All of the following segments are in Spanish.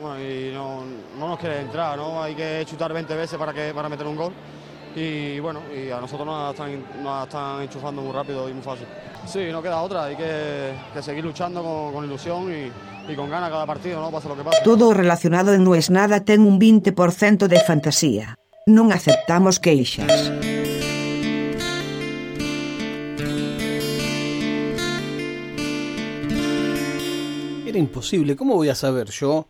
bueno, y no, no nos quiere entrar, ¿no? Hay que chutar 20 veces para, que, para meter un gol. Y bueno, y a nosotros nos están, nos están enchufando muy rápido y muy fácil. Sí, no queda otra, hay que, que seguir luchando con, con ilusión y, y, con ganas cada partido, ¿no? Pase lo que pase. Todo relacionado en No es Nada ten un 20% de fantasía. Non aceptamos queixas. Era imposible, ¿cómo voy a saber yo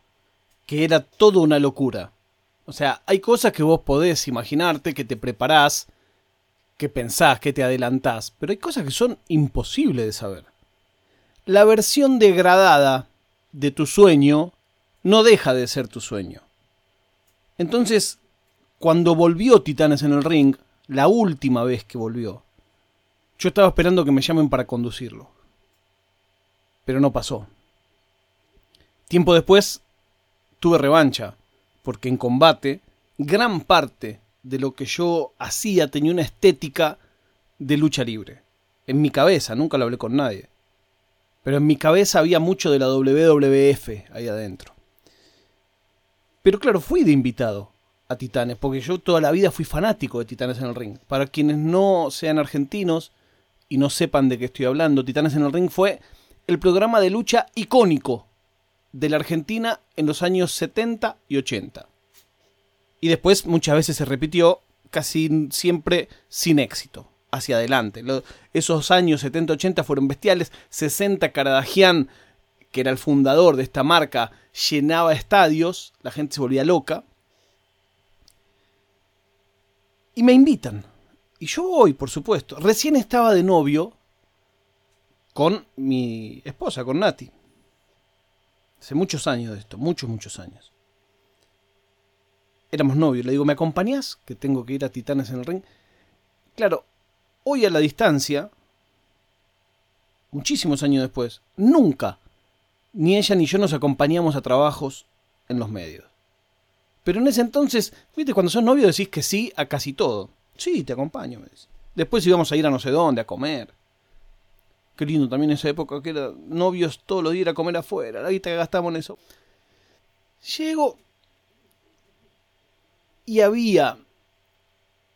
que era todo una locura? O sea, hay cosas que vos podés imaginarte, que te preparás, que pensás, que te adelantás, pero hay cosas que son imposibles de saber. La versión degradada de tu sueño no deja de ser tu sueño. Entonces, cuando volvió Titanes en el Ring, la última vez que volvió, yo estaba esperando que me llamen para conducirlo. Pero no pasó. Tiempo después, tuve revancha, porque en combate, gran parte de lo que yo hacía tenía una estética de lucha libre. En mi cabeza, nunca lo hablé con nadie. Pero en mi cabeza había mucho de la WWF ahí adentro. Pero claro, fui de invitado a Titanes, porque yo toda la vida fui fanático de Titanes en el Ring. Para quienes no sean argentinos y no sepan de qué estoy hablando, Titanes en el Ring fue el programa de lucha icónico de la Argentina en los años 70 y 80. Y después muchas veces se repitió, casi siempre sin éxito, hacia adelante. esos años 70-80 fueron bestiales. 60 Caradagian, que era el fundador de esta marca, llenaba estadios, la gente se volvía loca. Y me invitan. Y yo voy, por supuesto. Recién estaba de novio con mi esposa, con Nati. Hace muchos años de esto, muchos, muchos años. Éramos novios, le digo, ¿me acompañás? Que tengo que ir a Titanes en el ring. Claro, hoy a la distancia, muchísimos años después, nunca, ni ella ni yo nos acompañamos a trabajos en los medios. Pero en ese entonces, viste, cuando sos novio decís que sí a casi todo. Sí, te acompaño, me dice. Después íbamos a ir a no sé dónde, a comer. Qué lindo también esa época que era novios todos los días a comer afuera. La guita que gastamos en eso. Llego y había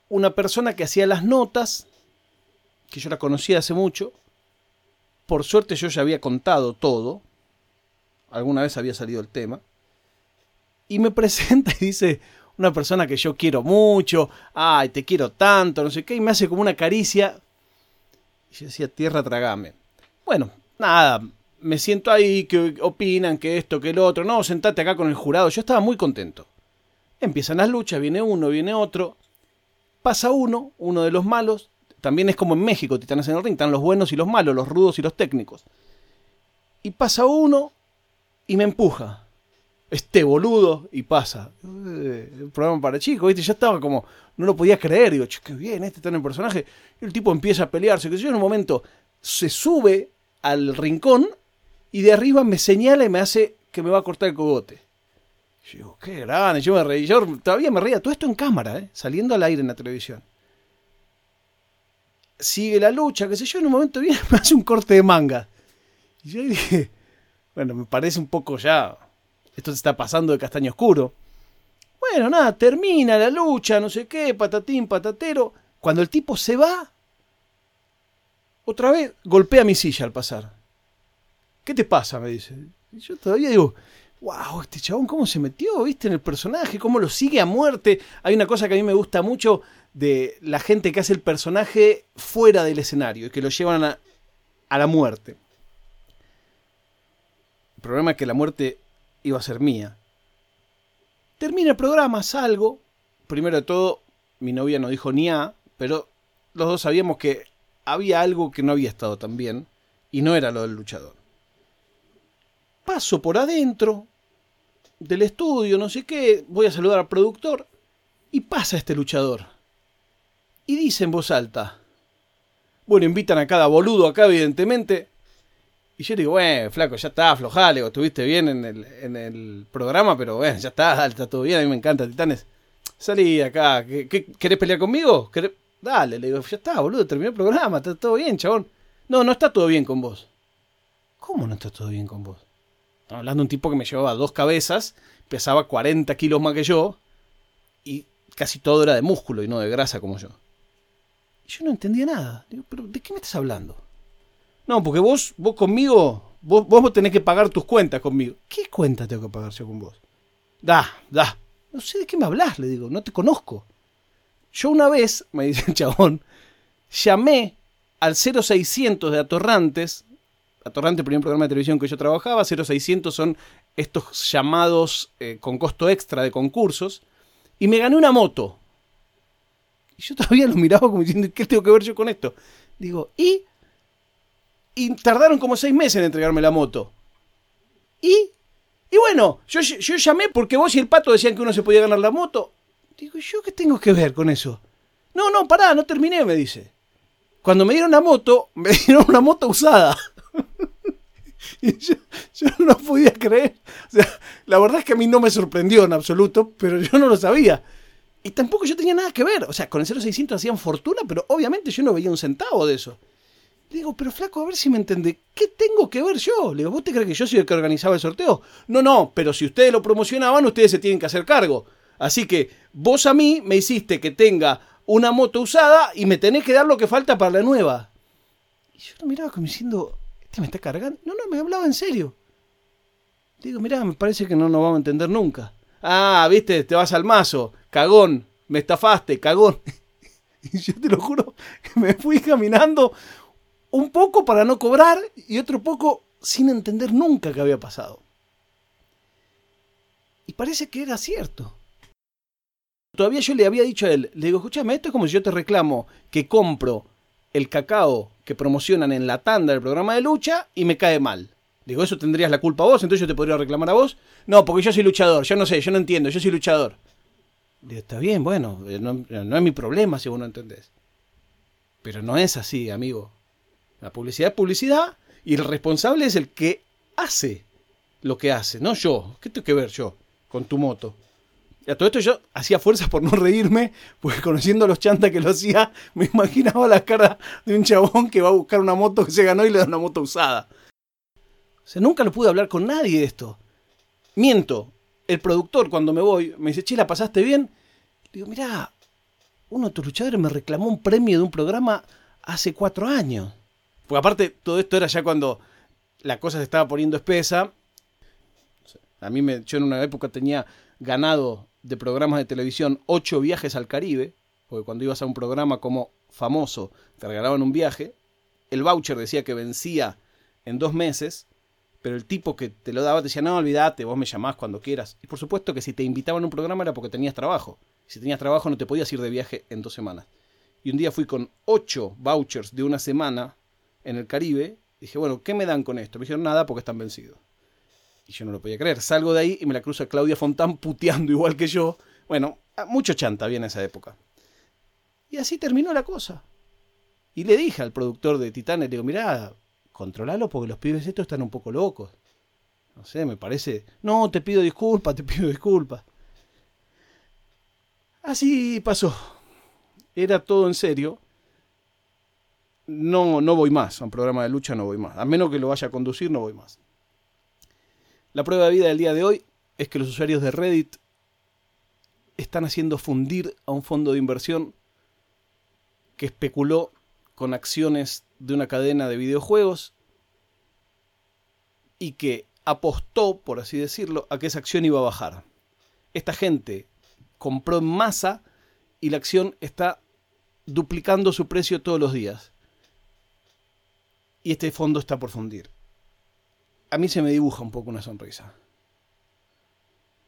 una persona que hacía las notas, que yo la conocía hace mucho. Por suerte yo ya había contado todo. Alguna vez había salido el tema. Y me presenta y dice una persona que yo quiero mucho, ay, te quiero tanto, no sé qué, y me hace como una caricia yo decía, tierra tragame. Bueno, nada, me siento ahí, que opinan, que esto, que el otro. No, sentate acá con el jurado. Yo estaba muy contento. Empiezan las luchas, viene uno, viene otro. Pasa uno, uno de los malos. También es como en México, Titanes en el Ring. Están los buenos y los malos, los rudos y los técnicos. Y pasa uno y me empuja. Este boludo y pasa. Eh, un programa para chicos, ¿viste? Yo estaba como, no lo podía creer. Digo, che, qué bien, este está en el personaje. Y el tipo empieza a pelearse. Que yo en un momento se sube al rincón y de arriba me señala y me hace que me va a cortar el cogote. Yo digo, qué grande, yo me reí, yo todavía me reía, todo esto en cámara, ¿eh? saliendo al aire en la televisión. Sigue la lucha, qué sé yo, en un momento viene me hace un corte de manga. Y yo dije, bueno, me parece un poco ya, esto se está pasando de castaño oscuro. Bueno, nada, termina la lucha, no sé qué, patatín, patatero. Cuando el tipo se va, otra vez golpea mi silla al pasar. ¿Qué te pasa? me dice. Y yo todavía digo, wow, este chabón cómo se metió, viste, en el personaje, cómo lo sigue a muerte. Hay una cosa que a mí me gusta mucho de la gente que hace el personaje fuera del escenario y que lo llevan a, a la muerte. El problema es que la muerte iba a ser mía. Termina el programa, salgo. Primero de todo, mi novia no dijo ni A, pero los dos sabíamos que había algo que no había estado tan bien, y no era lo del luchador. Paso por adentro del estudio, no sé qué, voy a saludar al productor, y pasa este luchador. Y dice en voz alta, bueno, invitan a cada boludo acá, evidentemente. Y yo digo, bueno, flaco, ya está, aflojale, estuviste bien en el, en el programa, pero bueno, ya está, está todo bien, a mí me encanta, Titanes. Salí acá, ¿qué, querés pelear conmigo? Dale, le digo, ya está, boludo, terminó el programa, está todo bien, chabón. No, no está todo bien con vos. ¿Cómo no está todo bien con vos? hablando de un tipo que me llevaba dos cabezas, pesaba 40 kilos más que yo y casi todo era de músculo y no de grasa como yo. Y yo no entendía nada. Digo, pero ¿de qué me estás hablando? No, porque vos, vos conmigo, vos, vos tenés que pagar tus cuentas conmigo. ¿Qué cuenta tengo que pagar yo con vos? Da, da. No sé de qué me hablas, le digo, no te conozco. Yo una vez, me dice el chabón, llamé al 0600 de Atorrantes, Atorrante, el primer programa de televisión que yo trabajaba, 0600 son estos llamados eh, con costo extra de concursos, y me gané una moto. Y yo todavía lo miraba como diciendo, ¿qué tengo que ver yo con esto? Digo, ¿y? Y tardaron como seis meses en entregarme la moto. ¿Y? Y bueno, yo, yo llamé porque vos y el pato decían que uno se podía ganar la moto. Digo, ¿yo qué tengo que ver con eso? No, no, pará, no terminé, me dice. Cuando me dieron la moto, me dieron una moto usada. y yo, yo, no podía creer. O sea, la verdad es que a mí no me sorprendió en absoluto, pero yo no lo sabía. Y tampoco yo tenía nada que ver. O sea, con el 0600 hacían fortuna, pero obviamente yo no veía un centavo de eso. Digo, pero flaco, a ver si me entiende. ¿Qué tengo que ver yo? Le digo, ¿vos te crees que yo soy el que organizaba el sorteo? No, no, pero si ustedes lo promocionaban, ustedes se tienen que hacer cargo. Así que vos a mí me hiciste que tenga una moto usada y me tenés que dar lo que falta para la nueva. Y yo lo miraba como diciendo, ¿este me está cargando? No, no, me hablaba en serio. Digo, mirá, me parece que no nos vamos a entender nunca. Ah, viste, te vas al mazo, cagón, me estafaste, cagón. Y yo te lo juro que me fui caminando un poco para no cobrar y otro poco sin entender nunca qué había pasado. Y parece que era cierto. Todavía yo le había dicho a él, le digo, escúchame, esto es como si yo te reclamo que compro el cacao que promocionan en la tanda del programa de lucha y me cae mal. Digo, eso tendrías la culpa vos, entonces yo te podría reclamar a vos. No, porque yo soy luchador, yo no sé, yo no entiendo, yo soy luchador. Digo, está bien, bueno, eh, no, no es mi problema si vos no entendés. Pero no es así, amigo. La publicidad es publicidad y el responsable es el que hace lo que hace, no yo. ¿Qué tengo que ver yo con tu moto? Y a todo esto yo hacía fuerzas por no reírme, porque conociendo a los chantas que lo hacía, me imaginaba la cara de un chabón que va a buscar una moto que se ganó y le da una moto usada. O sea, nunca lo pude hablar con nadie de esto. Miento. El productor, cuando me voy, me dice, che, ¿la pasaste bien? Digo, mirá, uno de tus luchadores me reclamó un premio de un programa hace cuatro años. Porque aparte, todo esto era ya cuando la cosa se estaba poniendo espesa. A mí, me, yo en una época tenía ganado de programas de televisión ocho viajes al Caribe, porque cuando ibas a un programa como famoso te regalaban un viaje, el voucher decía que vencía en dos meses, pero el tipo que te lo daba te decía, no, olvídate, vos me llamás cuando quieras. Y por supuesto que si te invitaban a un programa era porque tenías trabajo. Si tenías trabajo no te podías ir de viaje en dos semanas. Y un día fui con ocho vouchers de una semana en el Caribe. Dije, bueno, ¿qué me dan con esto? Me dijeron nada porque están vencidos. Y yo no lo podía creer. Salgo de ahí y me la cruza Claudia Fontán puteando igual que yo. Bueno, mucho chanta había en esa época. Y así terminó la cosa. Y le dije al productor de Titanes, le digo, mirá, controlalo porque los pibes estos están un poco locos. No sé, me parece. No, te pido disculpas, te pido disculpas. Así pasó. Era todo en serio. No, no voy más. A un programa de lucha no voy más. A menos que lo vaya a conducir, no voy más. La prueba de vida del día de hoy es que los usuarios de Reddit están haciendo fundir a un fondo de inversión que especuló con acciones de una cadena de videojuegos y que apostó, por así decirlo, a que esa acción iba a bajar. Esta gente compró en masa y la acción está duplicando su precio todos los días y este fondo está por fundir. A mí se me dibuja un poco una sonrisa.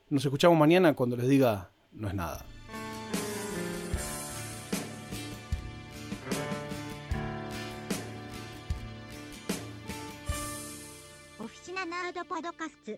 Nos escuchamos mañana cuando les diga no es nada.